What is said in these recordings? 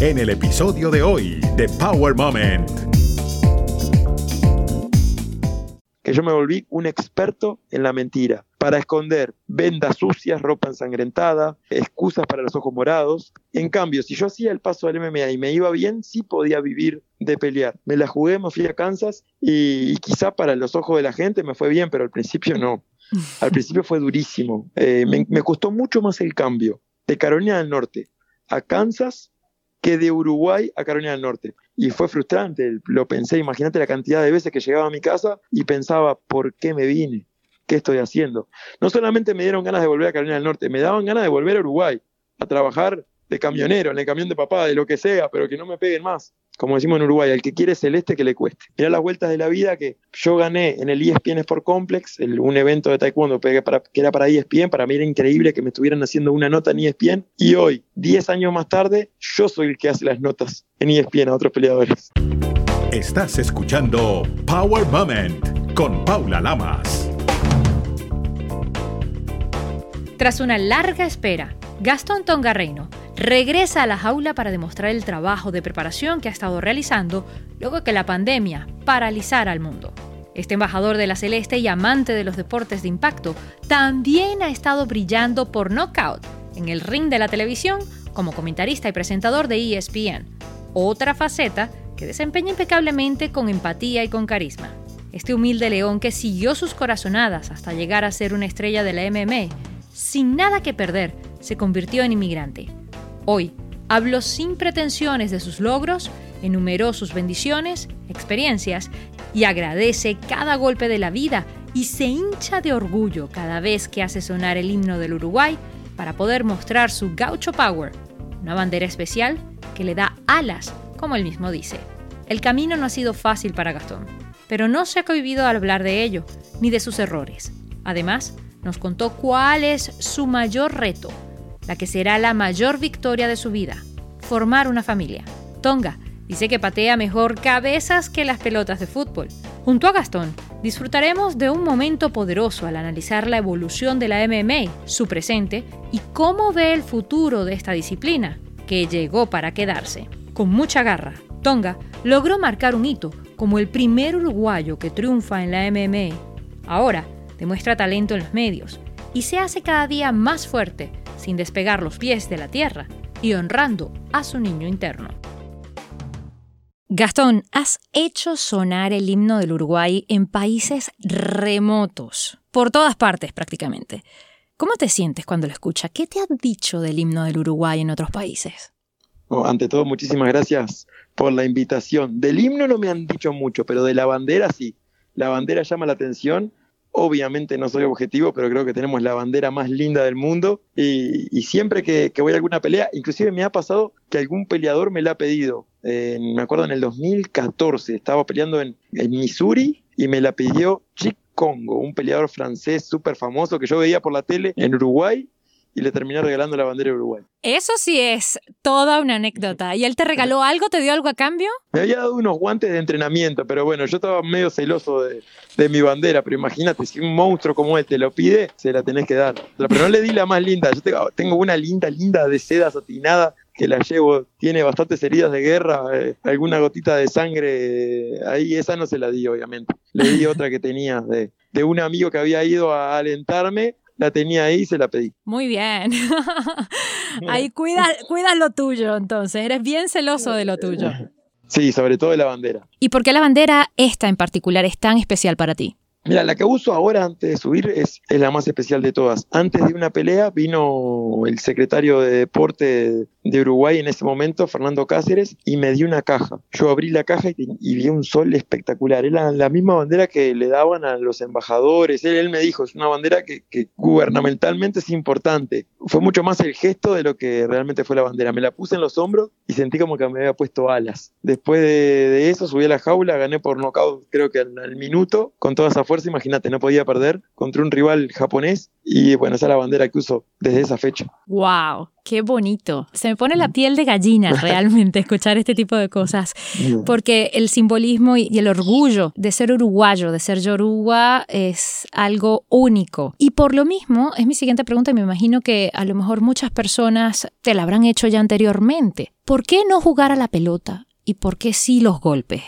en el episodio de hoy de Power Moment. Que yo me volví un experto en la mentira, para esconder vendas sucias, ropa ensangrentada, excusas para los ojos morados. En cambio, si yo hacía el paso al MMA y me iba bien, sí podía vivir de pelear. Me la jugué, me fui a Kansas y, quizá para los ojos de la gente me fue bien, pero al principio no. Al principio fue durísimo. Eh, me, me costó mucho más el cambio de Carolina del Norte a Kansas que de Uruguay a Carolina del Norte. Y fue frustrante, lo pensé, imagínate la cantidad de veces que llegaba a mi casa y pensaba, ¿por qué me vine? ¿Qué estoy haciendo? No solamente me dieron ganas de volver a Carolina del Norte, me daban ganas de volver a Uruguay, a trabajar de camionero, en el camión de papá, de lo que sea, pero que no me peguen más como decimos en Uruguay, el que quiere celeste que le cueste. Mirá las vueltas de la vida que yo gané en el ESPN Sport Complex, un evento de taekwondo que, era para ESPN, para mí era increíble que me estuvieran haciendo una nota en ESPN, y hoy, 10 años más tarde, yo soy el que hace las notas en ESPN a otros peleadores. Estás escuchando Power Moment con Paula Lamas. Tras una larga espera, Gastón Tongarreino regresa a la jaula para demostrar el trabajo de preparación que ha estado realizando luego que la pandemia paralizara al mundo. Este embajador de la Celeste y amante de los deportes de impacto también ha estado brillando por knockout en el ring de la televisión como comentarista y presentador de ESPN, otra faceta que desempeña impecablemente con empatía y con carisma. Este humilde león que siguió sus corazonadas hasta llegar a ser una estrella de la MMA, sin nada que perder, se convirtió en inmigrante Hoy habló sin pretensiones de sus logros, enumeró sus bendiciones, experiencias y agradece cada golpe de la vida y se hincha de orgullo cada vez que hace sonar el himno del Uruguay para poder mostrar su gaucho power, una bandera especial que le da alas, como él mismo dice. El camino no ha sido fácil para Gastón, pero no se ha cohibido hablar de ello, ni de sus errores. Además, nos contó cuál es su mayor reto la que será la mayor victoria de su vida, formar una familia. Tonga dice que patea mejor cabezas que las pelotas de fútbol. Junto a Gastón, disfrutaremos de un momento poderoso al analizar la evolución de la MMA, su presente y cómo ve el futuro de esta disciplina, que llegó para quedarse. Con mucha garra, Tonga logró marcar un hito como el primer uruguayo que triunfa en la MMA. Ahora demuestra talento en los medios y se hace cada día más fuerte sin despegar los pies de la tierra y honrando a su niño interno. Gastón, has hecho sonar el himno del Uruguay en países remotos, por todas partes prácticamente. ¿Cómo te sientes cuando lo escuchas? ¿Qué te han dicho del himno del Uruguay en otros países? ante todo, muchísimas gracias por la invitación. Del himno no me han dicho mucho, pero de la bandera sí. La bandera llama la atención Obviamente no soy objetivo, pero creo que tenemos la bandera más linda del mundo y, siempre que, voy a alguna pelea, inclusive me ha pasado que algún peleador me la ha pedido. me acuerdo en el 2014, estaba peleando en, en Missouri y me la pidió Chick Congo, un peleador francés súper famoso que yo veía por la tele en Uruguay y le terminé regalando la bandera de Uruguay. Eso sí es toda una anécdota. ¿Y él te regaló algo? ¿Te dio algo a cambio? Me había dado unos guantes de entrenamiento, pero bueno, yo estaba medio celoso de, mi bandera, pero imagínate, si un monstruo como él te lo pide, se la tenés que dar. Pero no le di la más linda, yo tengo, una linda, linda de seda satinada que la llevo, tiene bastantes heridas de guerra, eh, alguna gotita de sangre, ahí esa no se la di obviamente. Le di otra que tenía de, de un amigo que había ido a alentarme la tenía ahí y se la pedí. Muy bien. ahí cuidas cuida lo tuyo, entonces. Eres bien celoso de lo tuyo. Sí, sobre todo de la bandera. ¿Y por qué la bandera esta en particular es tan especial para ti? Mira, la que uso ahora antes de subir es, es, la más especial de todas. Antes de una pelea vino el secretario de deporte de Uruguay en ese momento, Fernando Cáceres, y me dio una caja. Yo abrí la caja y, vi un sol espectacular. Era la misma bandera que le daban a los embajadores. Él, me dijo, es una bandera que, gubernamentalmente es importante. Fue mucho más el gesto de lo que realmente fue la bandera. Me la puse en los hombros y sentí como que me había puesto alas. Después de, eso subí a la jaula, gané por nocaut creo que al, minuto, con toda esa fuerza, imagínate, no podía perder contra un rival japonés y bueno, esa es la bandera que uso desde esa fecha. ¡Wow! ¡Qué bonito! Se me pone la mm. piel de gallina realmente escuchar este tipo de cosas, porque el simbolismo y el orgullo de ser uruguayo, de ser yoruba, es algo único. Y por lo mismo, es mi siguiente pregunta, y me imagino que a lo mejor muchas personas te la habrán hecho ya anteriormente. ¿Por qué no jugar a la pelota y por qué sí los golpes?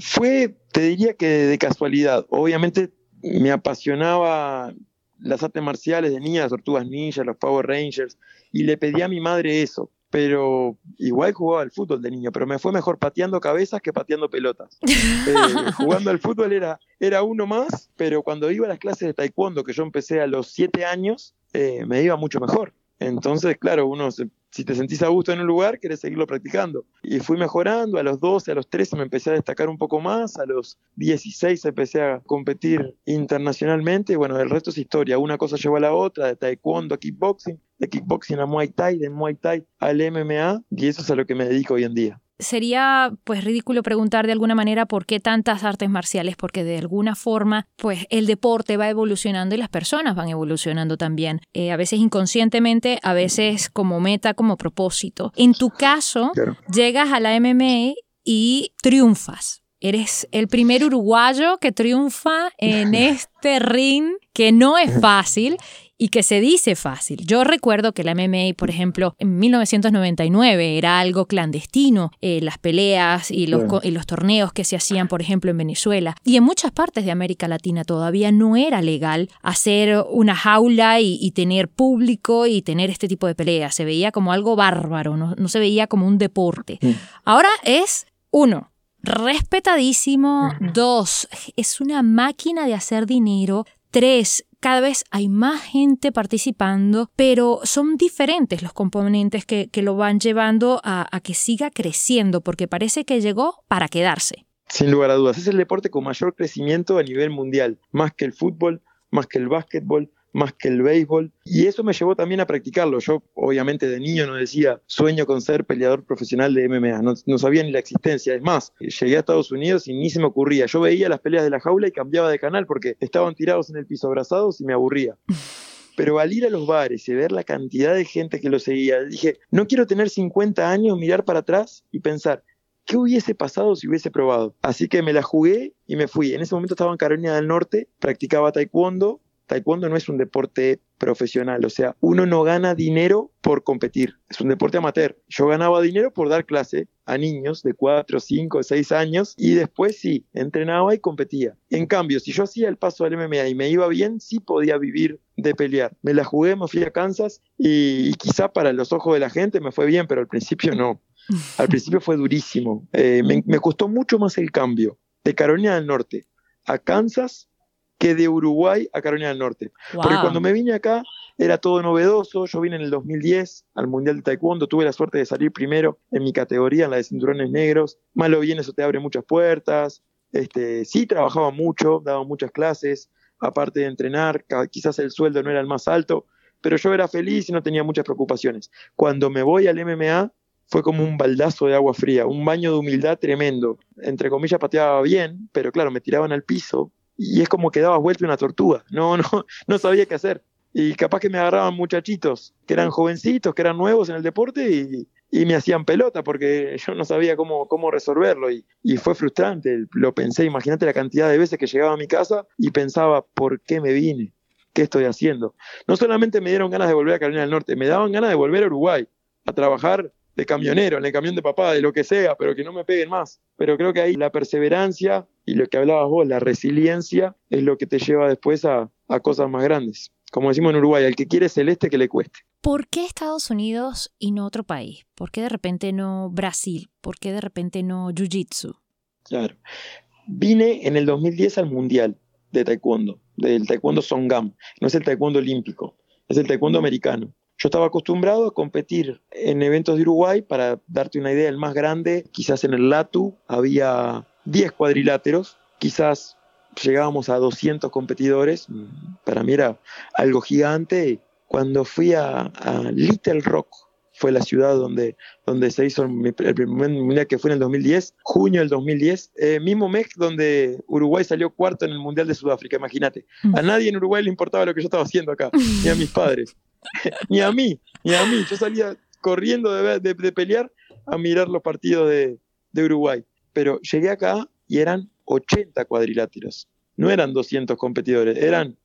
Fue, te diría que de casualidad. Obviamente me apasionaba las artes marciales de niña, las tortugas ninja, los Power Rangers, y le pedí a mi madre eso. Pero igual jugaba al fútbol de niño, pero me fue mejor pateando cabezas que pateando pelotas. Eh, jugando al fútbol era, era uno más, pero cuando iba a las clases de taekwondo, que yo empecé a los siete años, eh, me iba mucho mejor. Entonces, claro, uno si te sentís a gusto en un lugar, querés seguirlo practicando. Y fui mejorando, a los 12, a los 13 me empecé a destacar un poco más, a los 16 empecé a competir internacionalmente, bueno, el resto es historia, una cosa llevó a la otra, de taekwondo a kickboxing, de kickboxing a Muay Thai, de Muay Thai al MMA, y eso es a lo que me dedico hoy en día sería pues ridículo preguntar de alguna manera por qué tantas artes marciales, porque de alguna forma pues el deporte va evolucionando y las personas van evolucionando también, eh, a veces inconscientemente, a veces como meta, como propósito. En tu caso, llegas a la MMA y triunfas. Eres el primer uruguayo que triunfa en este ring que no es fácil y que se dice fácil. Yo recuerdo que la MMA, por ejemplo, en 1999 era algo clandestino, eh, las peleas y los, y los torneos que se hacían, por ejemplo, en Venezuela. Y en muchas partes de América Latina todavía no era legal hacer una jaula y, tener público y tener este tipo de peleas. Se veía como algo bárbaro, no, no se veía como un deporte. Mm. Ahora es, uno, respetadísimo. Dos, es una máquina de hacer dinero. Tres, cada vez hay más gente participando, pero son diferentes los componentes que, lo van llevando a, a que siga creciendo, porque parece que llegó para quedarse. Sin lugar a dudas, es el deporte con mayor crecimiento a nivel mundial, más que el fútbol, más que el básquetbol, más que el béisbol. Y eso me llevó también a practicarlo. Yo, obviamente, de niño no decía sueño con ser peleador profesional de MMA, no, sabía ni la existencia. Es más, llegué a Estados Unidos y ni se me ocurría. Yo veía las peleas de la jaula y cambiaba de canal porque estaban tirados en el piso abrazados y me aburría. Pero al ir a los bares y ver la cantidad de gente que lo seguía, dije, no quiero tener 50 años, mirar para atrás y pensar, ¿qué hubiese pasado si hubiese probado? Así que me la jugué y me fui. En ese momento estaba en Carolina del Norte, practicaba taekwondo taekwondo no es un deporte profesional, o sea, uno no gana dinero por competir, es un deporte amateur. Yo ganaba dinero por dar clase a niños de 4, 5, 6 años y después sí, entrenaba y competía. En cambio, si yo hacía el paso al MMA y me iba bien, sí podía vivir de pelear. Me la jugué, me fui a Kansas y, quizá para los ojos de la gente me fue bien, pero al principio no. Al principio fue durísimo. Eh, me, me costó mucho más el cambio de Carolina del Norte a Kansas que de Uruguay a Carolina del Norte. Porque cuando me vine acá era todo novedoso, yo vine en el 2010 al Mundial de Taekwondo, tuve la suerte de salir primero en mi categoría, en la de cinturones negros, malo bien eso te abre muchas puertas, este, sí trabajaba mucho, daba muchas clases, aparte de entrenar, quizás el sueldo no era el más alto, pero yo era feliz y no tenía muchas preocupaciones. Cuando me voy al MMA fue como un baldazo de agua fría, un baño de humildad tremendo. Entre comillas pateaba bien, pero claro, me tiraban al piso y es como que daba vuelta una tortuga, no, no, no sabía qué hacer. Y capaz que me agarraban muchachitos que eran jovencitos, que eran nuevos en el deporte y, y me hacían pelota porque yo no sabía cómo, cómo resolverlo y, y fue frustrante, lo pensé, imagínate la cantidad de veces que llegaba a mi casa y pensaba, ¿por qué me vine? ¿Qué estoy haciendo? No solamente me dieron ganas de volver a Carolina del Norte, me daban ganas de volver a Uruguay, a trabajar de camionero, en el camión de papá, de lo que sea, pero que no me peguen más. Pero creo que ahí la perseverancia y lo que hablabas vos, la resiliencia, es lo que te lleva después a, cosas más grandes. Como decimos en Uruguay, al que quiere celeste que le cueste. ¿Por qué Estados Unidos y no otro país? ¿Por qué de repente no Brasil? ¿Por qué de repente no Jiu-Jitsu? Claro. Vine en el 2010 al Mundial de Taekwondo, del Taekwondo Songam. No es el Taekwondo olímpico, es el Taekwondo americano. Yo estaba acostumbrado a competir en eventos de Uruguay, para darte una idea, el más grande, quizás en el LATU había 10 cuadriláteros, quizás llegábamos a 200 competidores, para mí era algo gigante. Cuando fui a, Little Rock, fue la ciudad donde, donde se hizo el primer mundial que fue en el 2010, junio del 2010, eh, mismo mes donde Uruguay salió cuarto en el Mundial de Sudáfrica, imagínate. A nadie en Uruguay le importaba lo que yo estaba haciendo acá, ni a mis padres, ni a mí, ni a mí. Yo salía corriendo de, de, pelear a mirar los partidos de, de Uruguay. Pero llegué acá y eran 80 cuadriláteros. No eran 200 competidores, eran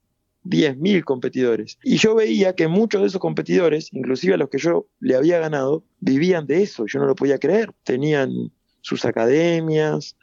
10.000 competidores. Y yo veía que muchos de esos competidores, inclusive a los que yo le había ganado, vivían de eso. Yo no lo podía creer. Tenían sus academias,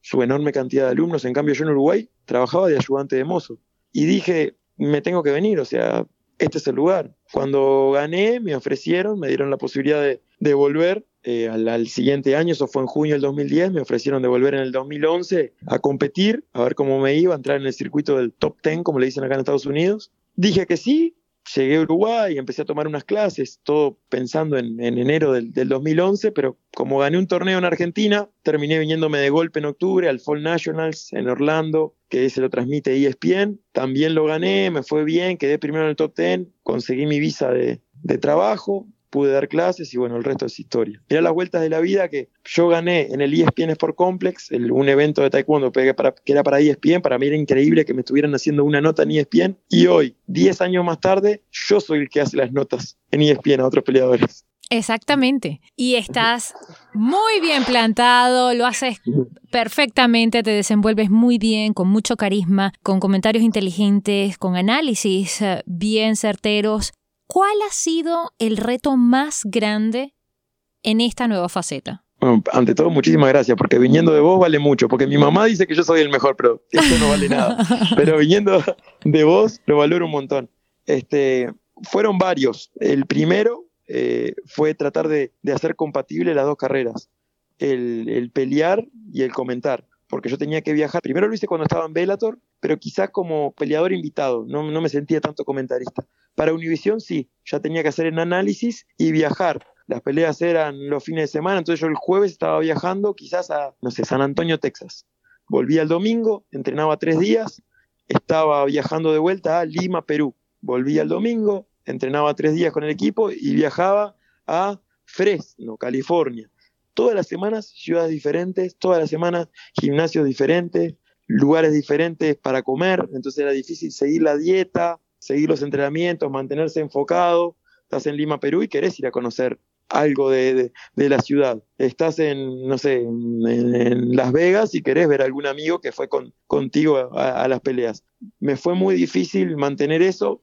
su enorme cantidad de alumnos. En cambio, yo en Uruguay trabajaba de ayudante de mozo. Y dije, me tengo que venir, o sea, este es el lugar. Cuando gané, me ofrecieron, me dieron la posibilidad de, volver eh, al, siguiente año, eso fue en junio del 2010, me ofrecieron de volver en el 2011 a competir, a ver cómo me iba, a entrar en el circuito del top 10, como le dicen acá en Estados Unidos. Dije que sí, llegué a Uruguay, empecé a tomar unas clases, todo pensando en, enero del, 2011, pero como gané un torneo en Argentina, terminé viniéndome de golpe en octubre al Fall Nationals en Orlando, que se lo transmite ESPN. También lo gané, me fue bien, quedé primero en el top 10, conseguí mi visa de, de trabajo, pude dar clases y bueno, el resto es historia. Mira las vueltas de la vida que yo gané en el ESPN Sport Complex, un evento de taekwondo que, que era para ESPN, para mí era increíble que me estuvieran haciendo una nota en ESPN y hoy, 10 años más tarde, yo soy el que hace las notas en ESPN a otros peleadores. Exactamente. Y estás muy bien plantado, lo haces perfectamente, te desenvuelves muy bien, con mucho carisma, con comentarios inteligentes, con análisis eh, bien certeros. ¿Cuál ha sido el reto más grande en esta nueva faceta? ante todo, muchísimas gracias, porque viniendo de vos vale mucho, porque mi mamá dice que yo soy el mejor, pero eso no vale nada. Pero viniendo de vos, lo valoro un montón. Este, fueron varios. El primero eh, fue tratar de, hacer compatible las dos carreras, el, el pelear y el comentar porque yo tenía que viajar. Primero lo hice cuando estaba en Bellator, pero quizás como peleador invitado, no, no me sentía tanto comentarista. Para Univision sí, ya tenía que hacer el análisis y viajar. Las peleas eran los fines de semana, entonces yo el jueves estaba viajando quizás a, no sé, San Antonio, Texas. Volvía el domingo, entrenaba tres días, estaba viajando de vuelta a Lima, Perú. Volvía el domingo, entrenaba tres días con el equipo y viajaba a Fresno, California todas las semanas ciudades diferentes, todas las semanas gimnasios diferentes, lugares diferentes para comer, entonces era difícil seguir la dieta, seguir los entrenamientos, mantenerse enfocado. Estás en Lima, Perú y querés ir a conocer algo de, la ciudad. Estás en, no sé, en, Las Vegas y querés ver a algún amigo que fue con, contigo a, las peleas. Me fue muy difícil mantener eso,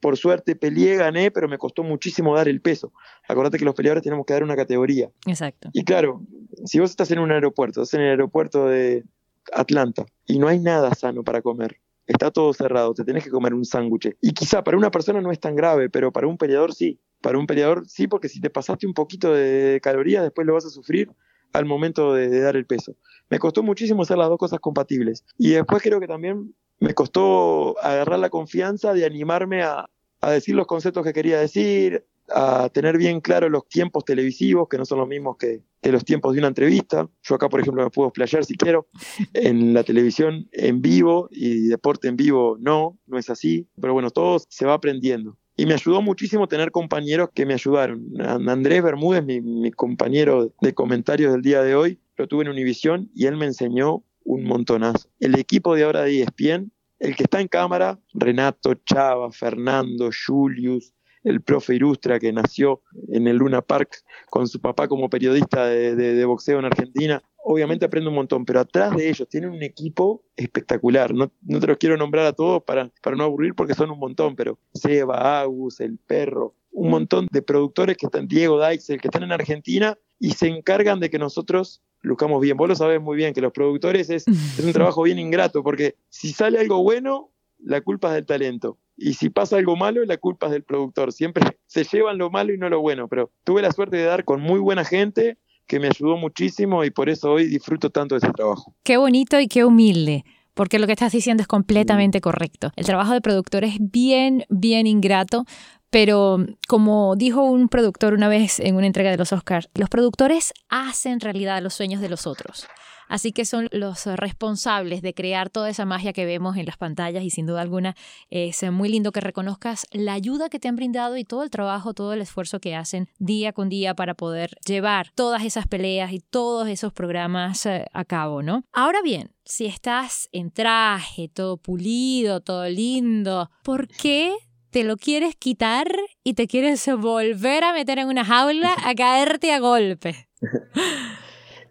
por suerte peleé, gané, pero me costó muchísimo dar el peso. Acordate que los peleadores tenemos que dar una categoría. Exacto. Y claro, si vos estás en un aeropuerto, estás en el aeropuerto de Atlanta y no hay nada sano para comer, está todo cerrado, te tenés que comer un sándwich. Y quizá para una persona no es tan grave, pero para un peleador sí. Para un peleador sí, porque si te pasaste un poquito de calorías, después lo vas a sufrir al momento de, dar el peso. Me costó muchísimo hacer las dos cosas compatibles. Y después creo que también me costó agarrar la confianza de animarme a, decir los conceptos que quería decir, a tener bien claro los tiempos televisivos, que no son los mismos que, los tiempos de una entrevista. Yo acá, por ejemplo, me puedo explayar si quiero. En la televisión en vivo y deporte en vivo no, no es así. Pero bueno, todo se va aprendiendo. Y me ayudó muchísimo tener compañeros que me ayudaron. Andrés Bermúdez, mi, mi compañero de comentarios del día de hoy, lo tuve en Univisión y él me enseñó un montonazo. El equipo de ahora de ESPN, el que está en cámara, Renato, Chava, Fernando, Julius, el profe Irustra que nació en el Luna Park con su papá como periodista de, boxeo en Argentina, obviamente aprende un montón, pero atrás de ellos tienen un equipo espectacular. No, te los quiero nombrar a todos para, para no aburrir porque son un montón, pero Seba, Agus, El Perro, un montón de productores que están, Diego Daixel, que están en Argentina y se encargan de que nosotros lucamos bien. Vos lo sabés muy bien, que los productores es, es un trabajo bien ingrato, porque si sale algo bueno, la culpa es del talento. Y si pasa algo malo, la culpa es del productor. Siempre se llevan lo malo y no lo bueno. Pero tuve la suerte de dar con muy buena gente que me ayudó muchísimo y por eso hoy disfruto tanto de ese trabajo. Qué bonito y qué humilde porque lo que estás diciendo es completamente correcto. El trabajo de productor es bien, bien ingrato, Pero como dijo un productor una vez en una entrega de los Oscars, los productores hacen realidad los sueños de los otros. Así que son los responsables de crear toda esa magia que vemos en las pantallas y sin duda alguna es muy lindo que reconozcas la ayuda que te han brindado y todo el trabajo, todo el esfuerzo que hacen día con día para poder llevar todas esas peleas y todos esos programas eh, a cabo, ¿no? Ahora bien, si estás en traje, todo pulido, todo lindo, ¿por qué te lo quieres quitar y te quieres volver a meter en una jaula a caerte a golpe?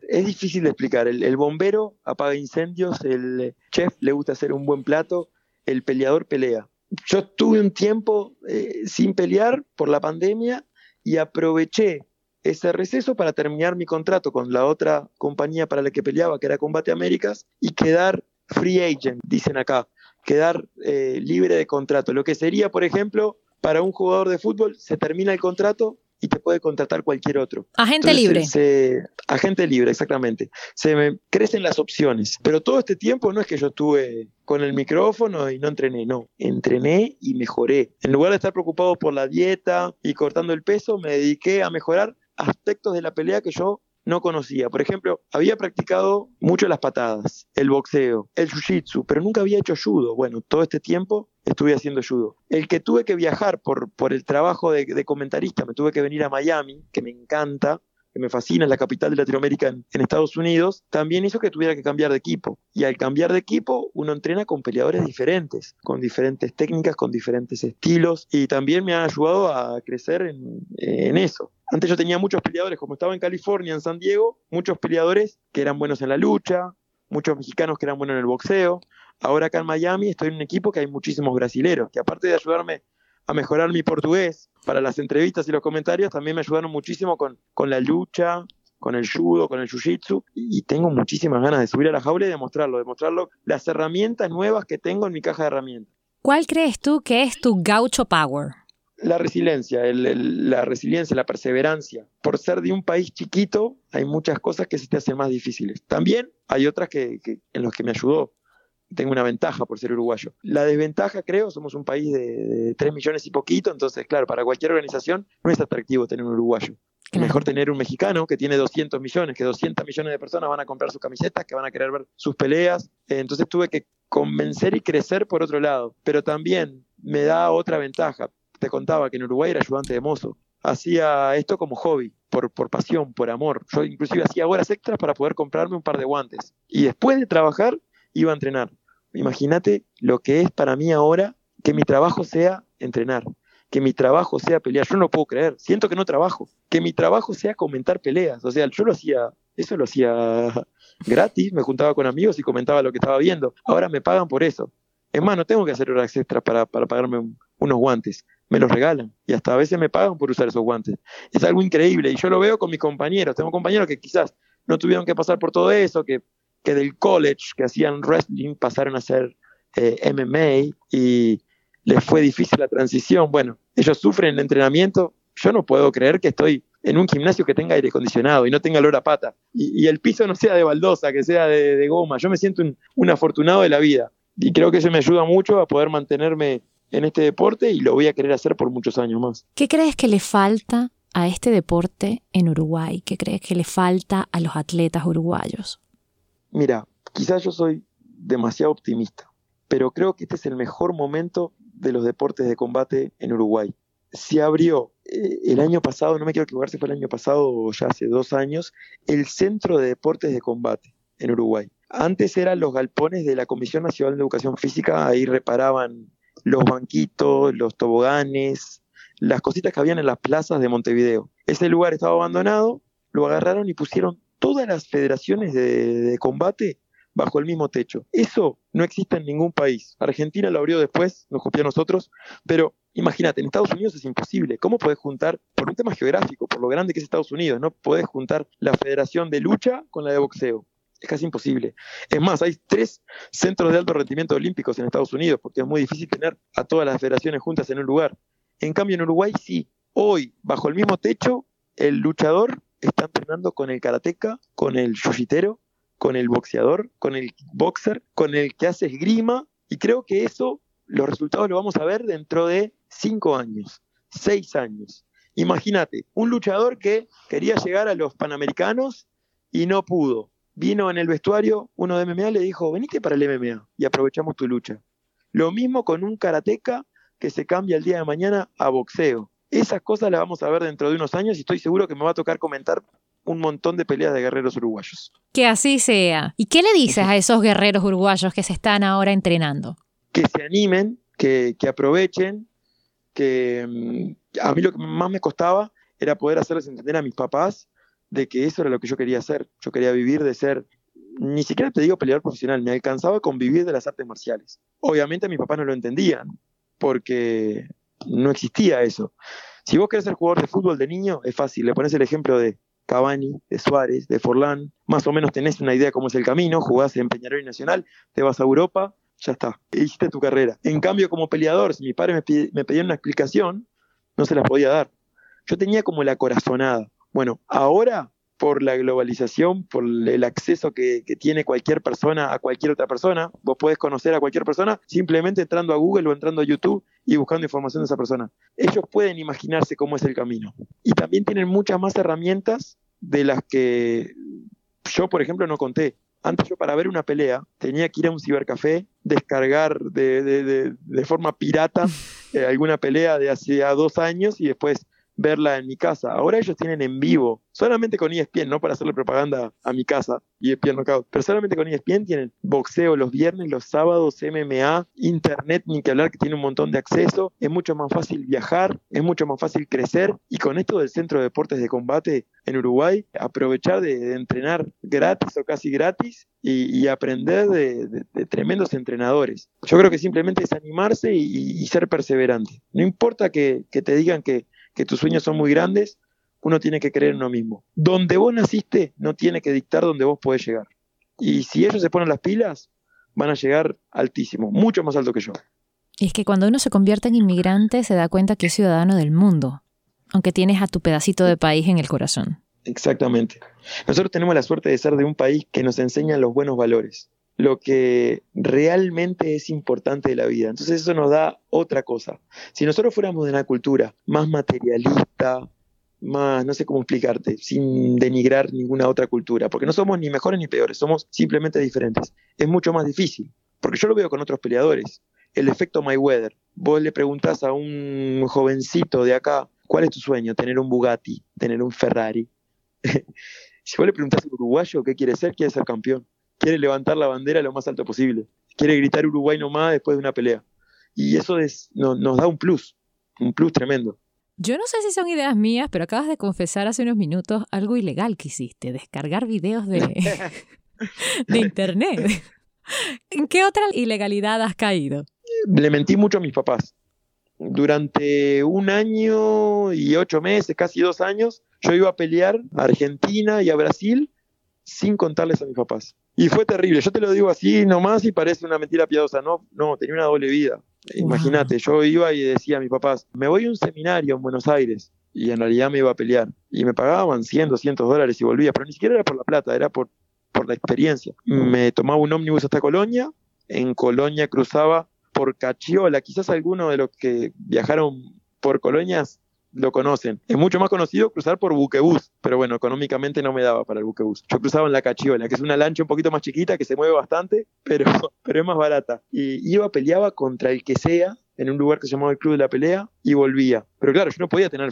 es difícil de explicar. El, bombero apaga incendios, el chef le gusta hacer un buen plato, el peleador pelea. Yo tuve un tiempo eh, sin pelear por la pandemia y aproveché ese receso para terminar mi contrato con la otra compañía para la que peleaba, que era Combate Américas, y quedar free agent, dicen acá, quedar eh, libre de contrato. Lo que sería, por ejemplo, para un jugador de fútbol, se termina el contrato, y te puede contratar cualquier otro. Agente libre. agente libre, exactamente. Se me crecen las opciones. Pero todo este tiempo no es que yo estuve con el micrófono y no entrené, no. Entrené y mejoré. En lugar de estar preocupado por la dieta y cortando el peso, me dediqué a mejorar aspectos de la pelea que yo no conocía. Por ejemplo, había practicado mucho las patadas, el boxeo, el jiu-jitsu, pero nunca había hecho judo. Bueno, todo este tiempo estuve haciendo judo. El que tuve que viajar por, por el trabajo de, comentarista, me tuve que venir a Miami, que me encanta, que me fascina, la capital de Latinoamérica en, Estados Unidos, también hizo que tuviera que cambiar de equipo. Y al cambiar de equipo, uno entrena con peleadores diferentes, con diferentes técnicas, con diferentes estilos, y también me ha ayudado a crecer en eso. Antes yo tenía muchos peleadores, como estaba en California, en San Diego, muchos peleadores que eran buenos en la lucha, muchos mexicanos que eran buenos en el boxeo. Ahora acá en Miami estoy en un equipo que hay muchísimos brasileros, que aparte de ayudarme a mejorar mi portugués para las entrevistas y los comentarios, también me ayudaron muchísimo con, con la lucha, con el judo, con el jiu-jitsu, y tengo muchísimas ganas de subir a la jaula y demostrarlo, demostrarlo las herramientas nuevas que tengo en mi caja de herramientas. ¿Cuál crees tú que es tu gaucho power? La resiliencia, la resiliencia, la perseverancia. Por ser de un país chiquito, hay muchas cosas que se te hacen más difíciles. También hay otras que, en las que me ayudó. Tengo una ventaja por ser uruguayo. La desventaja, creo, somos un país de, 3 millones y poquito, entonces, claro, para cualquier organización no es atractivo tener un uruguayo. Mejor tener un mexicano que tiene 200 millones, que 200 millones de personas van a comprar sus camisetas, que van a querer ver sus peleas. Entonces tuve que convencer y crecer por otro lado. Pero también me da otra ventaja te contaba que en Uruguay era ayudante de mozo. Hacía esto como hobby, por, por pasión, por amor. Yo inclusive hacía horas extras para poder comprarme un par de guantes. Y después de trabajar, iba a entrenar. Imagínate lo que es para mí ahora que mi trabajo sea entrenar, que mi trabajo sea pelear. Yo no puedo creer, siento que no trabajo. Que mi trabajo sea comentar peleas. O sea, yo lo hacía, eso lo hacía gratis, me juntaba con amigos y comentaba lo que estaba viendo. Ahora me pagan por eso. Es más, no tengo que hacer horas extras para, para pagarme unos guantes me los regalan y hasta a veces me pagan por usar esos guantes. Es algo increíble y yo lo veo con mis compañeros. Tengo compañeros que quizás no tuvieron que pasar por todo eso, que, que del college, que hacían wrestling, pasaron a hacer eh, MMA y les fue difícil la transición. Bueno, ellos sufren el entrenamiento. Yo no puedo creer que estoy en un gimnasio que tenga aire acondicionado y no tenga olor a pata y, el piso no sea de baldosa, que sea de, goma. Yo me siento un afortunado de la vida y creo que eso me ayuda mucho a poder mantenerme en este deporte y lo voy a querer hacer por muchos años más. ¿Qué crees que le falta a este deporte en Uruguay? ¿Qué crees que le falta a los atletas uruguayos? Mira, quizás yo soy demasiado optimista, pero creo que este es el mejor momento de los deportes de combate en Uruguay. Se abrió eh, el año pasado, no me quiero equivocar si fue el año pasado o ya hace dos años, el Centro de Deportes de Combate en Uruguay. Antes eran los galpones de la Comisión Nacional de Educación Física, ahí reparaban los banquitos, los toboganes, las cositas que habían en las plazas de Montevideo. Ese lugar estaba abandonado, lo agarraron y pusieron todas las federaciones de, combate bajo el mismo techo. Eso no existe en ningún país. Argentina lo abrió después, nos copió a nosotros, pero imagínate, en Estados Unidos es imposible. ¿Cómo podés juntar, por un tema geográfico, por lo grande que es Estados Unidos, no podés juntar la federación de lucha con la de boxeo? Es casi imposible. Es más, hay tres centros de alto rendimiento olímpicos en Estados Unidos, porque es muy difícil tener a todas las federaciones juntas en un lugar. En cambio, en Uruguay sí. Hoy, bajo el mismo techo, el luchador está entrenando con el karateca, con el yujitero, con el boxeador, con el boxer, con el que hace esgrima, y creo que eso, los resultados los vamos a ver dentro de cinco años. seis años. Imagínate, un luchador que quería llegar a los Panamericanos y no pudo. Vino en el vestuario, uno de MMA le dijo, venite para el MMA y aprovechamos tu lucha. Lo mismo con un karateca que se cambia el día de mañana a boxeo. Esas cosas las vamos a ver dentro de unos años y estoy seguro que me va a tocar comentar un montón de peleas de guerreros uruguayos. Que así sea. ¿Y qué le dices a esos guerreros uruguayos que se están ahora entrenando? Que se animen, que, que aprovechen, que mm, a mí lo que más me costaba era poder hacerles entender a mis papás de que eso era lo que yo quería hacer. Yo quería vivir de ser, ni siquiera te digo peleador profesional, me alcanzaba con vivir de las artes marciales. Obviamente mis papás no lo entendían, porque no existía eso. Si vos querés ser jugador de fútbol de niño, es fácil, le pones el ejemplo de Cavani, de Suárez, de Forlán, más o menos tenés una idea cómo es el camino, jugás en Peñarol y Nacional, te vas a Europa, ya está, hiciste tu carrera. En cambio, como peleador, si mis padres me, me pedían una explicación, no se la podía dar. Yo tenía como la corazonada. Bueno, ahora por la globalización, por el acceso que, tiene cualquier persona a cualquier otra persona. Vos podés conocer a cualquier persona simplemente entrando a Google o entrando a YouTube y buscando información de esa persona. Ellos pueden imaginarse cómo es el camino. Y también tienen muchas más herramientas de las que yo, por ejemplo, no conté. Antes yo para ver una pelea tenía que ir a un cibercafé, descargar de, forma pirata eh, alguna pelea de hace dos años y después verla en mi casa. Ahora ellos tienen en vivo, solamente con ESPN, no para hacerle propaganda a mi casa, ESPN Knockout, pero solamente con ESPN tienen boxeo los viernes, los sábados, MMA, internet, ni que hablar que tiene un montón de acceso, es mucho más fácil viajar, es mucho más fácil crecer y con esto del Centro de Deportes de Combate en Uruguay, aprovechar de, entrenar gratis o casi gratis y, aprender de, tremendos entrenadores. Yo creo que simplemente es animarse y, ser perseverante. No importa que te digan que que tus sueños son muy grandes, uno tiene que creer en uno mismo. Donde vos naciste no tiene que dictar dónde vos podés llegar. Y si ellos se ponen las pilas, van a llegar altísimo, mucho más alto que yo. Y es que cuando uno se convierte en inmigrante se da cuenta que es ciudadano del mundo, aunque tienes a tu pedacito de país en el corazón. Exactamente. Nosotros tenemos la suerte de ser de un país que nos enseña los buenos valores, lo que realmente es importante de la vida. Entonces eso nos da otra cosa. Si nosotros fuéramos de una cultura más materialista, más, no sé cómo explicarte, sin denigrar ninguna otra cultura, porque no somos ni mejores ni peores, somos simplemente diferentes. Es mucho más difícil, porque yo lo veo con otros peleadores. El efecto Mayweather. Vos le preguntás a un jovencito de acá, ¿cuál es tu sueño? Tener un Bugatti, tener un Ferrari. si vos le preguntás al uruguayo qué quiere ser, quiere ser campeón quiere levantar la bandera lo más alto posible, quiere gritar Uruguay nomás después de una pelea. Y eso es, nos da un plus, un plus tremendo. Yo no sé si son ideas mías, pero acabas de confesar hace unos minutos algo ilegal que hiciste, descargar videos de, de internet. ¿En qué otra ilegalidad has caído? Le mentí mucho a mis papás. Durante un año y ocho meses, casi dos años, yo iba a pelear a Argentina y a Brasil sin contarles a mis papás. Y fue terrible. Yo te lo digo así nomás y parece una mentira piadosa. No, no, tenía una doble vida. Imagínate, yo iba y decía a mis papás, me voy a un seminario en Buenos Aires. Y en realidad me iba a pelear. Y me pagaban 100, 200 dólares y volvía. Pero ni siquiera era por la plata, era por, por la experiencia. Me tomaba un ómnibus hasta Colonia. En Colonia cruzaba por Cachiola. Quizás alguno de los que viajaron por colonias lo conocen. Es mucho más conocido cruzar por buquebús, pero bueno, económicamente no me daba para el buquebús. Yo cruzaba en la Cachiola, que es una lancha un poquito más chiquita que se mueve bastante, pero, pero es más barata. Y iba, peleaba contra el que sea en un lugar que se llamaba el Club de la Pelea y volvía. Pero claro, yo no podía tener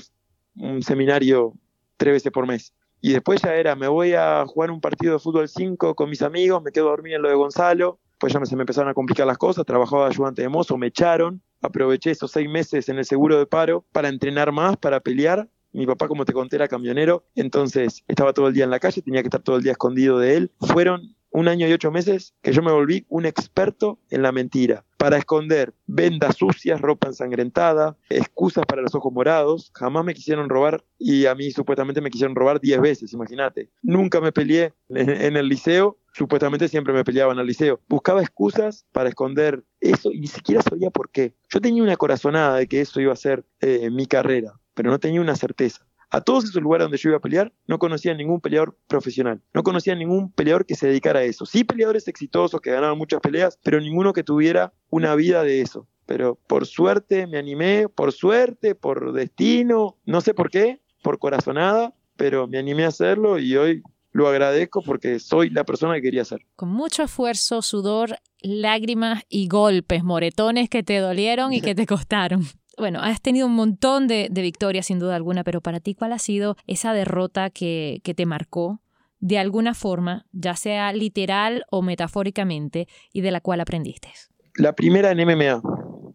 un seminario tres veces por mes. Y después ya era, me voy a jugar un partido de fútbol 5 con mis amigos, me quedo a dormir en lo de Gonzalo, pues ya se me empezaron a complicar las cosas, trabajaba ayudante de mozo, me echaron, aproveché esos seis meses en el seguro de paro para entrenar más, para pelear. Mi papá, como te conté, era camionero, entonces estaba todo el día en la calle, tenía que estar todo el día escondido de él. Fueron un año y ocho meses que yo me volví un experto en la mentira, para esconder vendas sucias, ropa ensangrentada, excusas para los ojos morados. Jamás me quisieron robar y a mí supuestamente me quisieron robar diez veces, imagínate. Nunca me peleé en el liceo, supuestamente siempre me peleaban al liceo. Buscaba excusas para esconder eso y ni siquiera sabía por qué. Yo tenía una corazonada de que eso iba a ser eh, mi carrera, pero no tenía una certeza. A todos esos lugares donde yo iba a pelear, no conocía ningún peleador profesional. No conocía ningún peleador que se dedicara a eso. Sí, peleadores exitosos que ganaban muchas peleas, pero ninguno que tuviera una vida de eso. Pero por suerte me animé, por suerte, por destino, no sé por qué, por corazonada, pero me animé a hacerlo y hoy lo agradezco porque soy la persona que quería ser. Con mucho esfuerzo, sudor, lágrimas y golpes, moretones que te dolieron y que te costaron. Bueno, has tenido un montón de, victorias sin duda alguna, pero para ti, ¿cuál ha sido esa derrota que, te marcó de alguna forma, ya sea literal o metafóricamente, y de la cual aprendiste? La primera en MMA,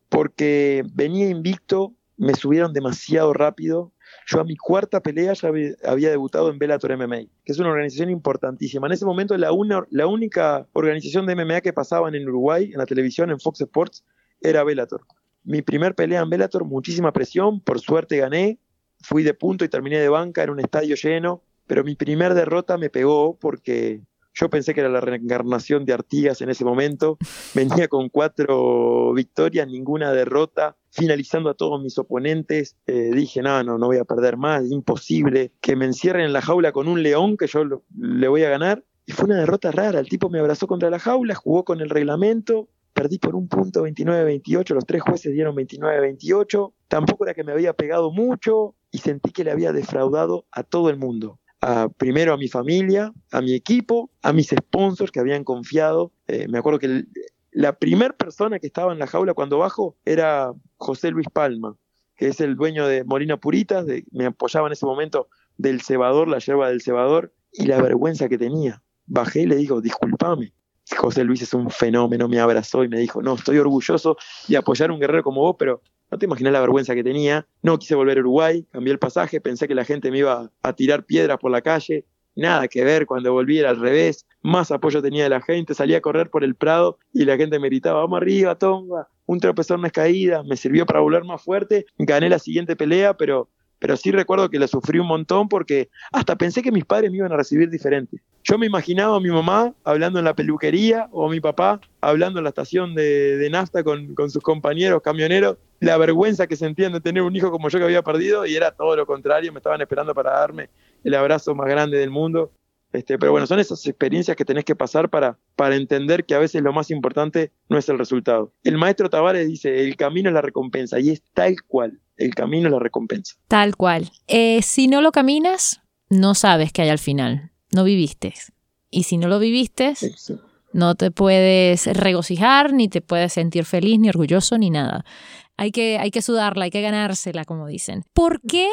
porque venía invicto, me subieron demasiado rápido. Yo a mi cuarta pelea ya había debutado en Bellator MMA, que es una organización importantísima. En ese momento la, la única organización de MMA que pasaban en Uruguay, en la televisión, en Fox Sports, era Bellator. Mi primer pelea en Bellator, muchísima presión, por suerte gané, fui de punto y terminé de banca en un estadio lleno, pero mi primer derrota me pegó porque yo pensé que era la reencarnación de Artigas en ese momento, venía con cuatro victorias, ninguna derrota, finalizando a todos mis oponentes, eh, dije, no, no, no voy a perder más, imposible, que me encierren en la jaula con un león que yo le voy a ganar. Y fue una derrota rara, el tipo me abrazó contra la jaula, jugó con el reglamento, perdí por un punto 29-28, los tres jueces dieron 29-28, tampoco era que me había pegado mucho y sentí que le había defraudado a todo el mundo. primero a mi familia, a mi equipo, a mis sponsors que habían confiado. Eh, me acuerdo que la primera persona que estaba en la jaula cuando bajo era José Luis Palma, que es el dueño de Molina Puritas, me apoyaba en ese momento del cebador, la yerba del cebador, y la vergüenza que tenía. Bajé y le digo, discúlpame, José Luis es un fenómeno, me abrazó y me dijo, no, estoy orgulloso de apoyar a un guerrero como vos, pero no te imaginas la vergüenza que tenía. No quise volver a Uruguay, cambié el pasaje, pensé que la gente me iba a tirar piedras por la calle. Nada que ver, cuando volví era al revés, más apoyo tenía de la gente, salía a correr por el Prado y la gente me gritaba, vamos arriba, Tonga, un tropezón no es caída, me sirvió para volver más fuerte, gané la siguiente pelea, pero pero sí recuerdo que la sufrí un montón porque hasta pensé que mis padres me iban a recibir diferente. Yo me imaginaba a mi mamá hablando en la peluquería o a mi papá hablando en la estación de, de nafta con, con, sus compañeros camioneros, la vergüenza que sentían de tener un hijo como yo que había perdido y era todo lo contrario, me estaban esperando para darme el abrazo más grande del mundo. Este, pero bueno, son esas experiencias que tenés que pasar para, para entender que a veces lo más importante no es el resultado. El maestro Tavares dice, el camino es la recompensa, y es tal cual, el camino es la recompensa. Tal cual. Eh, si no lo caminas, no sabes qué hay al final, no viviste. Y si no lo viviste, no te puedes regocijar, ni te puedes sentir feliz, ni orgulloso, ni nada. Hay que, hay que sudarla, hay que ganársela, como dicen. ¿Por qué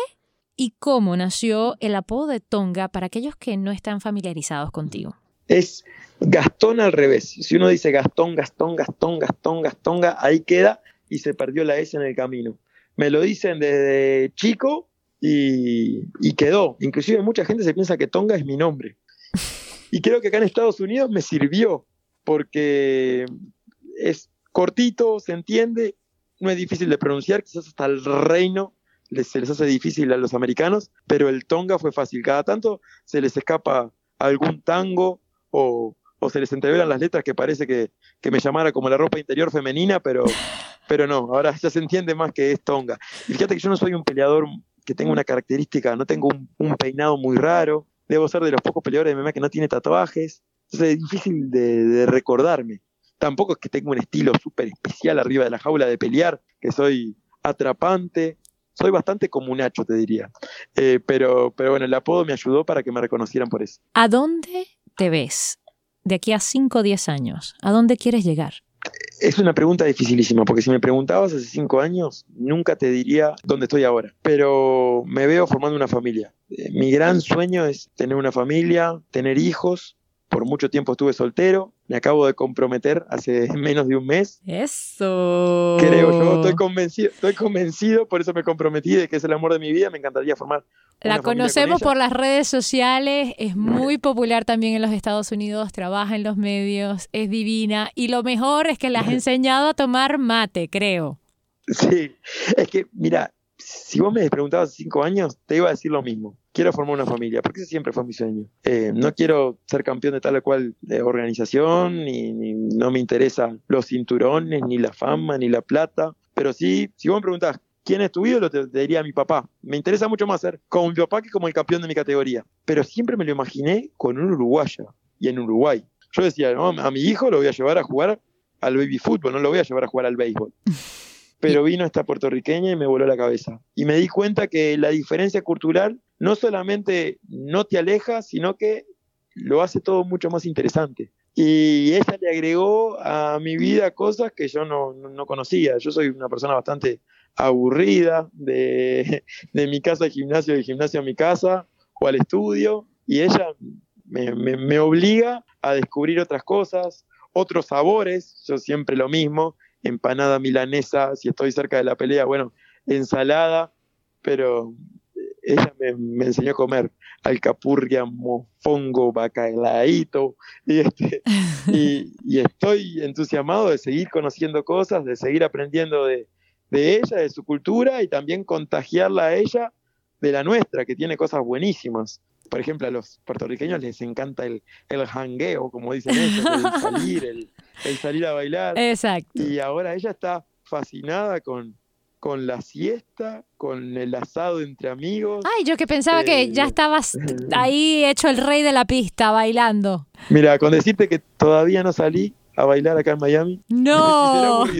y cómo nació el apodo de Tonga para aquellos que no están familiarizados contigo. Es Gastón al revés. Si uno dice Gastón, Gastón, Gastón, Gastón, Gastonga, ahí queda y se perdió la S en el camino. Me lo dicen desde chico y, y quedó. Inclusive mucha gente se piensa que Tonga es mi nombre. Y creo que acá en Estados Unidos me sirvió porque es cortito, se entiende, no es difícil de pronunciar, quizás hasta el reino se les hace difícil a los americanos, pero el tonga fue fácil. Cada tanto se les escapa algún tango o, o se les entreveran las letras que parece que, que, me llamara como la ropa interior femenina, pero, pero no, ahora ya se entiende más que es tonga. Y fíjate que yo no soy un peleador que tenga una característica, no tengo un, peinado muy raro, debo ser de los pocos peleadores de MMA que no tiene tatuajes, entonces es difícil de, de recordarme. Tampoco es que tenga un estilo súper especial arriba de la jaula de pelear, que soy atrapante, soy bastante como un Nacho, te diría. Eh, pero, pero bueno, el apodo me ayudó para que me reconocieran por eso. ¿A dónde te ves de aquí a 5 o 10 años? ¿A dónde quieres llegar? Es una pregunta dificilísima, porque si me preguntabas hace 5 años, nunca te diría dónde estoy ahora. Pero me veo formando una familia. Eh, mi gran sueño es tener una familia, tener hijos, por mucho tiempo estuve soltero, me acabo de comprometer hace menos de un mes. Eso. Creo yo, estoy convencido, estoy convencido, por eso me comprometí de que es el amor de mi vida, me encantaría formar. La conocemos por las redes sociales, es muy popular también en los Estados Unidos, trabaja en los medios, es divina y lo mejor es que la has enseñado a tomar mate, creo. Sí, es que mira, si vos me preguntabas hace cinco años, te iba a decir lo mismo. Quiero formar una familia, porque ese siempre fue mi sueño. Eh, no quiero ser campeón de tal o cual de organización, ni, no me interesan los cinturones, ni la fama, ni la plata. Pero sí, si vos me preguntás, ¿quién es tu ídolo? Te, diría mi papá. Me interesa mucho más ser como mi papá que como el campeón de mi categoría. Pero siempre me lo imaginé con un uruguayo y en Uruguay. Yo decía, a mi hijo lo voy a llevar a jugar al baby fútbol, no lo voy a llevar a jugar al béisbol. Pero vino esta puertorriqueña y me voló la cabeza. Y me di cuenta que la diferencia cultural no solamente no te aleja, sino que lo hace todo mucho más interesante. Y ella le agregó a mi vida cosas que yo no, conocía. Yo soy una persona bastante aburrida de, mi casa al gimnasio, de gimnasio a mi casa o al estudio. Y ella me, me obliga a descubrir otras cosas, otros sabores. Yo siempre lo mismo, empanada milanesa, si estoy cerca de la pelea, bueno, ensalada, pero ella me, enseñó a comer alcapurria, mofongo, bacalaíto, y, este, y, estoy entusiasmado de seguir conociendo cosas, de seguir aprendiendo de, ella, de su cultura, y también contagiarla a ella de la nuestra, que tiene cosas buenísimas. Por ejemplo, a los puertorriqueños les encanta el, el hangueo, como dicen ellos, el salir, el, el salir a bailar. Exacto. Y ahora ella está fascinada con, con la siesta, con el asado entre amigos. Ay, yo que pensaba que ya eh, estabas ahí hecho el rey de la pista bailando. Mira, con decirte que todavía no salí a bailar acá en Miami. No.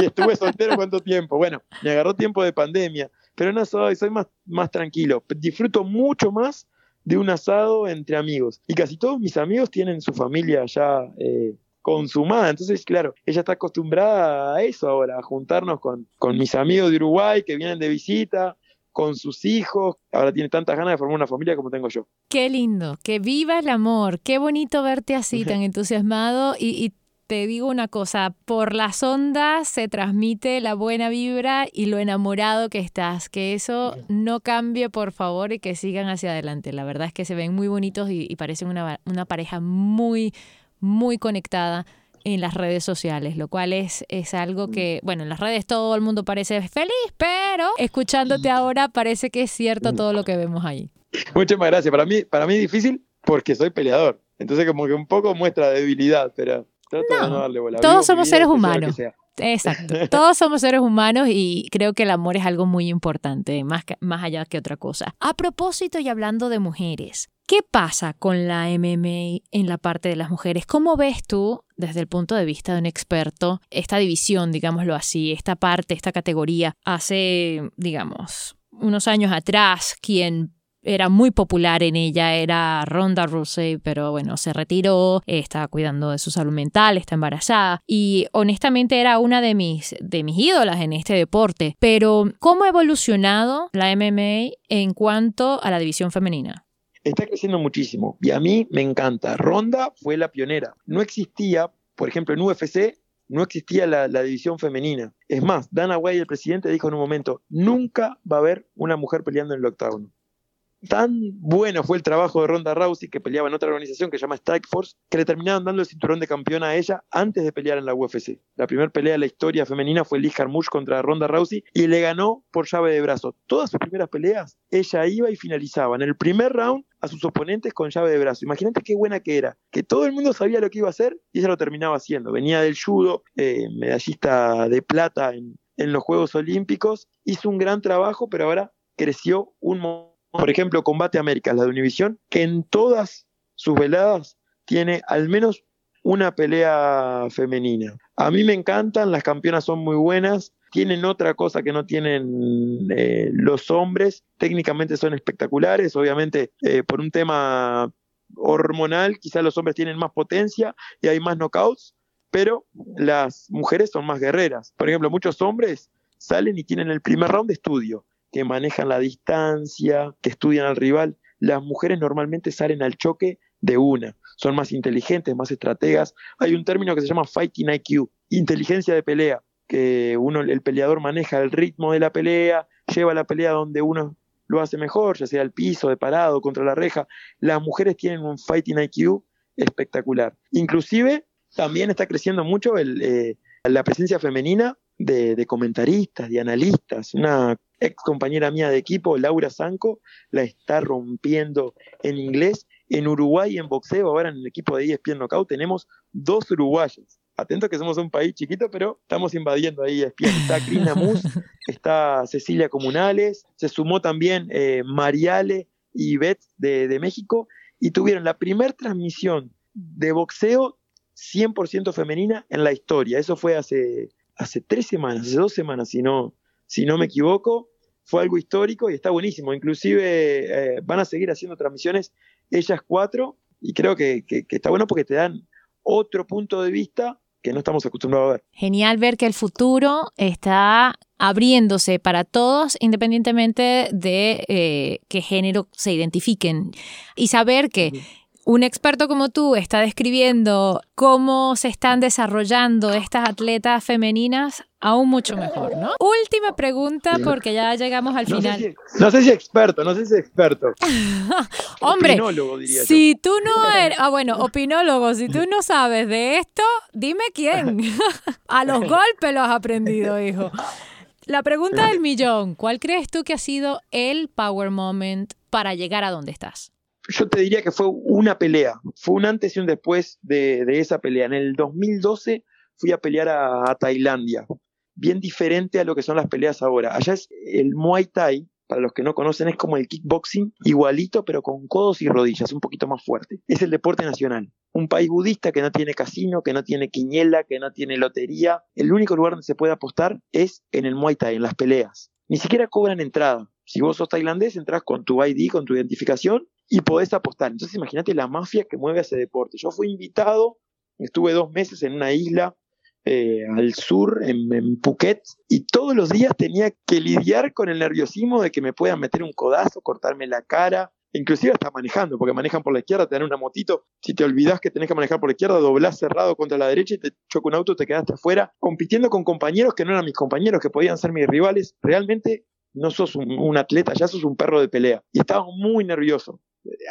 y estuve soltero cuánto tiempo. Bueno, me agarró tiempo de pandemia, pero no soy, soy más, más tranquilo. Disfruto mucho más de un asado entre amigos. Y casi todos mis amigos tienen su familia ya eh, consumada. Entonces, claro, ella está acostumbrada a eso ahora, a juntarnos con, con mis amigos de Uruguay que vienen de visita, con sus hijos. Ahora tiene tantas ganas de formar una familia como tengo yo. Qué lindo, que viva el amor. Qué bonito verte así, tan entusiasmado. Y, y, te digo una cosa, por las ondas se transmite la buena vibra y lo enamorado que estás. Que eso no cambie, por favor, y que sigan hacia adelante. La verdad es que se ven muy bonitos y, y parecen una, una pareja muy, muy conectada en las redes sociales, lo cual es, es algo que, bueno, en las redes todo el mundo parece feliz, pero escuchándote ahora parece que es cierto todo lo que vemos ahí. Muchas gracias. Para mí, para mí es difícil porque soy peleador. Entonces como que un poco muestra debilidad, pero trato de no darle bola. Todos somos seres humanos. Exacto. Todos somos seres humanos y creo que el amor es algo muy importante, más, más allá que otra cosa. A propósito y hablando de mujeres, ¿qué pasa con la MMA en la parte de las mujeres? ¿Cómo ves tú, desde el punto de vista de un experto, esta división, digámoslo así, esta parte, esta categoría? Hace, digamos, unos años atrás, quien era muy popular en ella era Ronda Rousey, pero bueno, se retiró, estaba cuidando de su salud mental, está embarazada y honestamente era una de mis, de mis ídolas en este deporte. Pero, ¿cómo ha evolucionado la MMA en cuanto a la división femenina? Está creciendo muchísimo y a mí me encanta. Ronda fue la pionera. No existía, por ejemplo, en UFC no existía la, la, división femenina. Es más, Dana White, el presidente, dijo en un momento, nunca va a haber una mujer peleando en el octágono. Tan bueno fue el trabajo de Ronda Rousey, que peleaba en otra organización que se llama Strike Force, que le terminaron dando el cinturón de campeona a ella antes de pelear en la UFC. La primera pelea de la historia femenina fue Liz Harmush contra Ronda Rousey y le ganó por llave de brazo. Todas sus primeras peleas, ella iba y finalizaba en el primer round a sus oponentes con llave de brazo. Imagínate qué buena que era, que todo el mundo sabía lo que iba a hacer y ella lo terminaba haciendo. Venía del judo, eh, medallista de plata en, en los Juegos Olímpicos, hizo un gran trabajo, pero ahora creció un montón por ejemplo, Combate América, la de Univisión, que en todas sus veladas tiene al menos una pelea femenina. A mí me encantan, las campeonas son muy buenas, tienen otra cosa que no tienen eh, los hombres, técnicamente son espectaculares, obviamente eh, por un tema hormonal, quizás los hombres tienen más potencia y hay más knockouts, pero las mujeres son más guerreras. Por ejemplo, muchos hombres salen y tienen el primer round de estudio que manejan la distancia, que estudian al rival. Las mujeres normalmente salen al choque de una, son más inteligentes, más estrategas. Hay un término que se llama Fighting IQ, inteligencia de pelea, que uno, el peleador maneja el ritmo de la pelea, lleva la pelea donde uno lo hace mejor, ya sea al piso, de parado, contra la reja. Las mujeres tienen un Fighting IQ espectacular. Inclusive también está creciendo mucho eh, la presencia femenina de, de, comentaristas, de analistas. Una ex compañera mía de equipo, Laura Zanco, la está rompiendo en inglés. En Uruguay, en boxeo, ahora en el equipo de ESPN Knockout, tenemos dos uruguayas. Atento que somos un país chiquito, pero estamos invadiendo ahí. Está Crina Mus, está Cecilia Comunales, se sumó también eh, Mariale y Beth de, México y tuvieron la primera transmisión de boxeo 100% femenina en la historia. Eso fue hace, hace tres semanas, hace dos semanas, si no, si no me equivoco. Fue algo histórico y está buenísimo. Inclusive eh, van a seguir haciendo transmisiones ellas cuatro y creo que, que está bueno porque te dan otro punto de vista que no estamos acostumbrados a ver. Genial ver que el futuro está abriéndose para todos independientemente de eh, qué género se identifiquen y saber que un experto como tú está describiendo cómo se están desarrollando estas atletas femeninas, aún mucho mejor, ¿no? Última pregunta porque ya llegamos al final. no sé si experto, no sé si experto. Hombre, si tú no eres, ah bueno, opinólogo, si tú no sabes de esto, dime quién. A los golpes lo has aprendido, hijo. La pregunta del millón, ¿cuál crees tú que ha sido el power moment para llegar a donde estás? yo te diría que fue una pelea, fue un antes y un después de, esa pelea. En el 2012 fui a pelear a, Tailandia, bien diferente a lo que son las peleas ahora. Allá es el Muay Thai, para los que no conocen, es como el kickboxing, igualito, pero con codos y rodillas, un poquito más fuerte. Es el deporte nacional. Un país budista que no tiene casino, que no tiene quiñela, que no tiene lotería. El único lugar donde se puede apostar es en el Muay Thai, en las peleas. Ni siquiera cobran entrada. Si vos sos tailandés, entras con tu ID, con tu identificación y podés apostar. Entonces imagínate la mafia que mueve ese deporte. Yo fui invitado, estuve dos meses en una isla eh, al sur, en, Phuket, y todos los días tenía que lidiar con el nerviosismo de que me puedan meter un codazo, cortarme la cara, inclusive hasta manejando, porque manejan por la izquierda, te dan una motito, si te olvidas que tenés que manejar por la izquierda, doblás cerrado contra la derecha y te choca un auto, te quedaste afuera, compitiendo con compañeros que no eran mis compañeros, que podían ser mis rivales. Realmente no sos un, atleta, ya sos un perro de pelea. Y estaba muy nervioso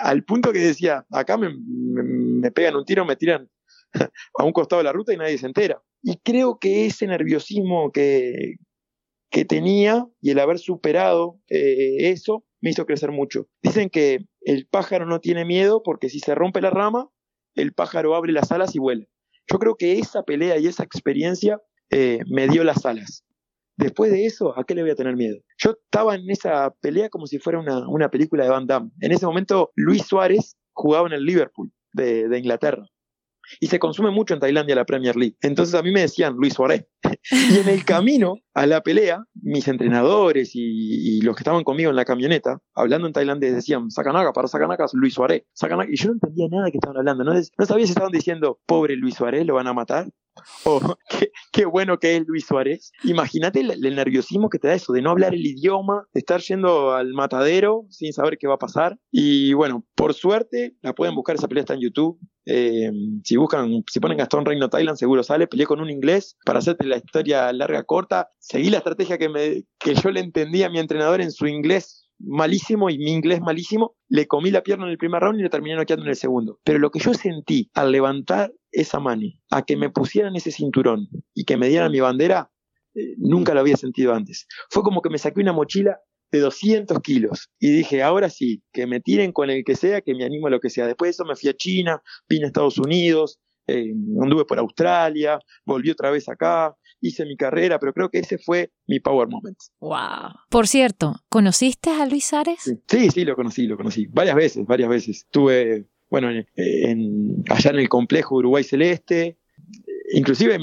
al punto que decía, acá me, pegan un tiro, me tiran a un costado de la ruta y nadie se entera. Y creo que ese nerviosismo que, que tenía y el haber superado eh, eso me hizo crecer mucho. Dicen que el pájaro no tiene miedo porque si se rompe la rama, el pájaro abre las alas y vuela. Yo creo que esa pelea y esa experiencia eh, me dio las alas. Después de eso, ¿a qué le voy a tener miedo? Yo estaba en esa pelea como si fuera una, una película de Van Damme. En ese momento, Luis Suárez jugaba en el Liverpool de, de Inglaterra. Y se consume mucho en Tailandia la Premier League. Entonces a mí me decían Luis Suárez. y en el camino a la pelea, mis entrenadores y, los que estaban conmigo en la camioneta, hablando en tailandés, decían, Sakanaga, para Sakanaga, Luis Suárez. Y yo no entendía nada qué estaban hablando. No, no sabía si estaban diciendo, pobre Luis Suárez, lo van a matar. O qué, bueno que es Luis Suárez. Imagínate el, el, nerviosismo que te da eso, de no hablar el idioma, de estar yendo al matadero sin saber qué va a pasar. Y bueno, por suerte, la pueden buscar, esa pelea está en YouTube. Eh, si buscan, si ponen Gastón Reino Thailand, seguro sale. Peleé con un inglés para hacerte la historia larga, corta. Seguí la estrategia que, me, que yo le entendí a mi entrenador en su inglés malísimo y mi inglés malísimo. Le comí la pierna en el primer round y le terminé noqueando en el segundo. Pero lo que yo sentí al levantar esa mano, a que me pusieran ese cinturón y que me dieran mi bandera, eh, nunca lo había sentido antes. Fue como que me saqué una mochila de 200 kilos. Y dije, ahora sí, que me tiren con el que sea, que me animo a lo que sea. Después de eso me fui a China, vine a Estados Unidos, eh, anduve por Australia, volví otra vez acá, hice mi carrera, pero creo que ese fue mi power moment. Wow. Por cierto, ¿conociste a Luis Ares? Sí, sí, lo conocí, lo conocí. Varias veces, varias veces. Estuve, bueno, en, allá en el complejo Uruguay Celeste, inclusive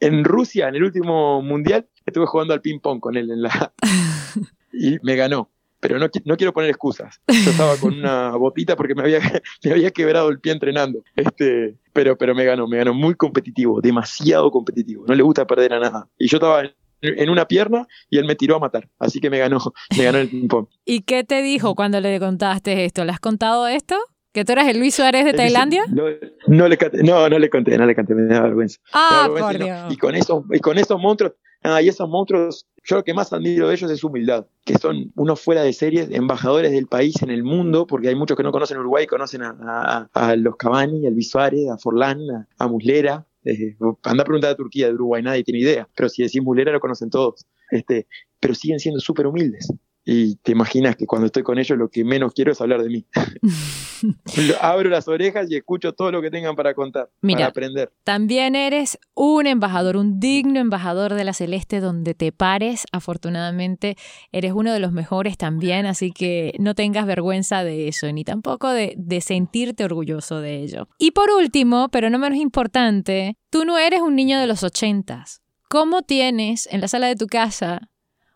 en Rusia, en el último mundial, estuve jugando al ping pong con él en la, y me ganó. Pero no, no quiero poner excusas. Yo estaba con una botita porque me había, me había quebrado el pie entrenando. Este, pero, pero me ganó, me ganó muy competitivo, demasiado competitivo. No le gusta perder a nada. Y yo estaba en, una pierna y él me tiró a matar. Así que me ganó, me ganó el ping-pong. ¿Y qué te dijo cuando le contaste esto? ¿Le has contado esto? ¿Que tú eras el Luis Suárez de Tailandia? No, no, le, no, no le conté, no le conté, me da vergüenza. Ah, por Dios. Y con, esos, y con esos monstruos, Ah, y esos monstruos, yo lo que más admiro de ellos es su humildad, que son unos fuera de series, embajadores del país en el mundo, porque hay muchos que no conocen Uruguay, conocen a, los Cavani, al Bisuare, a Forlán, a, Muslera. Eh, anda a preguntar a Turquía de Uruguay, nadie tiene idea, pero si decís Muslera lo conocen todos. Este, pero siguen siendo súper humildes. Y te imaginas que cuando estoy con ellos lo que menos quiero es hablar de mí. Abro las orejas y escucho todo lo que tengan para contar, para aprender. También eres un embajador, un digno embajador de la Celeste donde te pares. Afortunadamente eres uno de los mejores también, así que no tengas vergüenza de eso, ni tampoco de, de sentirte orgulloso de ello. Y por último, pero no menos importante, tú no eres un niño de los ochentas. ¿Cómo tienes en la sala de tu casa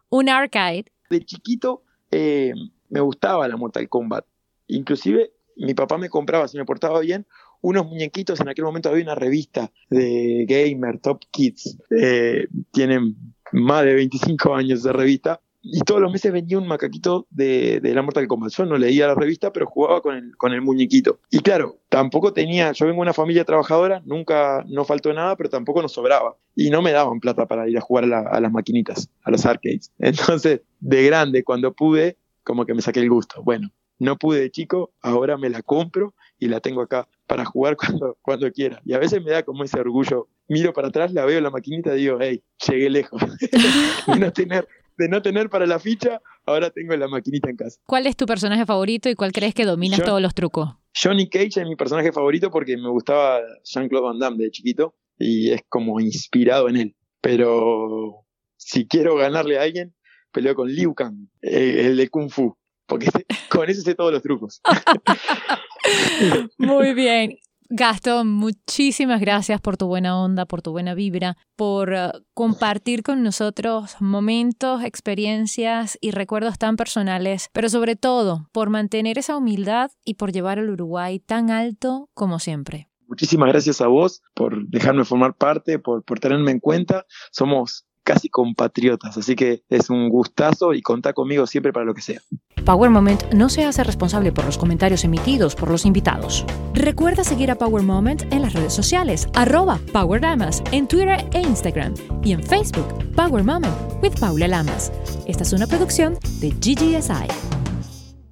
un arcade de chiquito eh, me gustaba la Mortal Kombat. Inclusive mi papá me compraba, si me portaba bien, unos muñequitos. En aquel momento había una revista de Gamer, Top Kids. Eh, tienen más de 25 años de revista. Y todos los meses venía un macaquito de, la Mortal Kombat. Yo no leía la revista, pero jugaba con el, con el muñequito. Y claro, tampoco tenía, yo vengo de una familia trabajadora, nunca no faltó nada, pero tampoco nos sobraba. Y no me daban plata para ir a jugar a, las maquinitas, a los arcades. Entonces, de grande, cuando pude, como que me saqué el gusto. Bueno, no pude de chico, ahora me la compro y la tengo acá para jugar cuando, cuando quiera. Y a veces me da como ese orgullo. Miro para atrás, la veo la maquinita y digo, hey, llegué lejos. y no tener de no tener para la ficha, ahora tengo la maquinita en casa. ¿Cuál es tu personaje favorito y cuál crees que dominas todos los trucos? Johnny Cage es mi personaje favorito porque me gustaba Jean-Claude Van Damme de chiquito y es como inspirado en él. Pero si quiero ganarle a alguien, peleo con Liu Kang, el de Kung Fu, porque con ese sé todos los trucos. Muy bien. Gastón, muchísimas gracias por tu buena onda, por tu buena vibra, por eh, compartir con nosotros momentos, experiencias y recuerdos tan personales, pero sobre todo por mantener esa humildad y por llevar al Uruguay tan alto como siempre. Muchísimas gracias a vos por dejarme formar parte, por, por tenerme en cuenta. Somos casi compatriotas. Así que es un gustazo y contá conmigo siempre para lo que sea. Power Moment no se hace responsable por los comentarios emitidos por los invitados. Recuerda seguir a Power Moment en las redes sociales, arroba Power Lamas, en Twitter e Instagram y en Facebook, Power Moment with Paula Lamas. Esta es una producción de GGSI.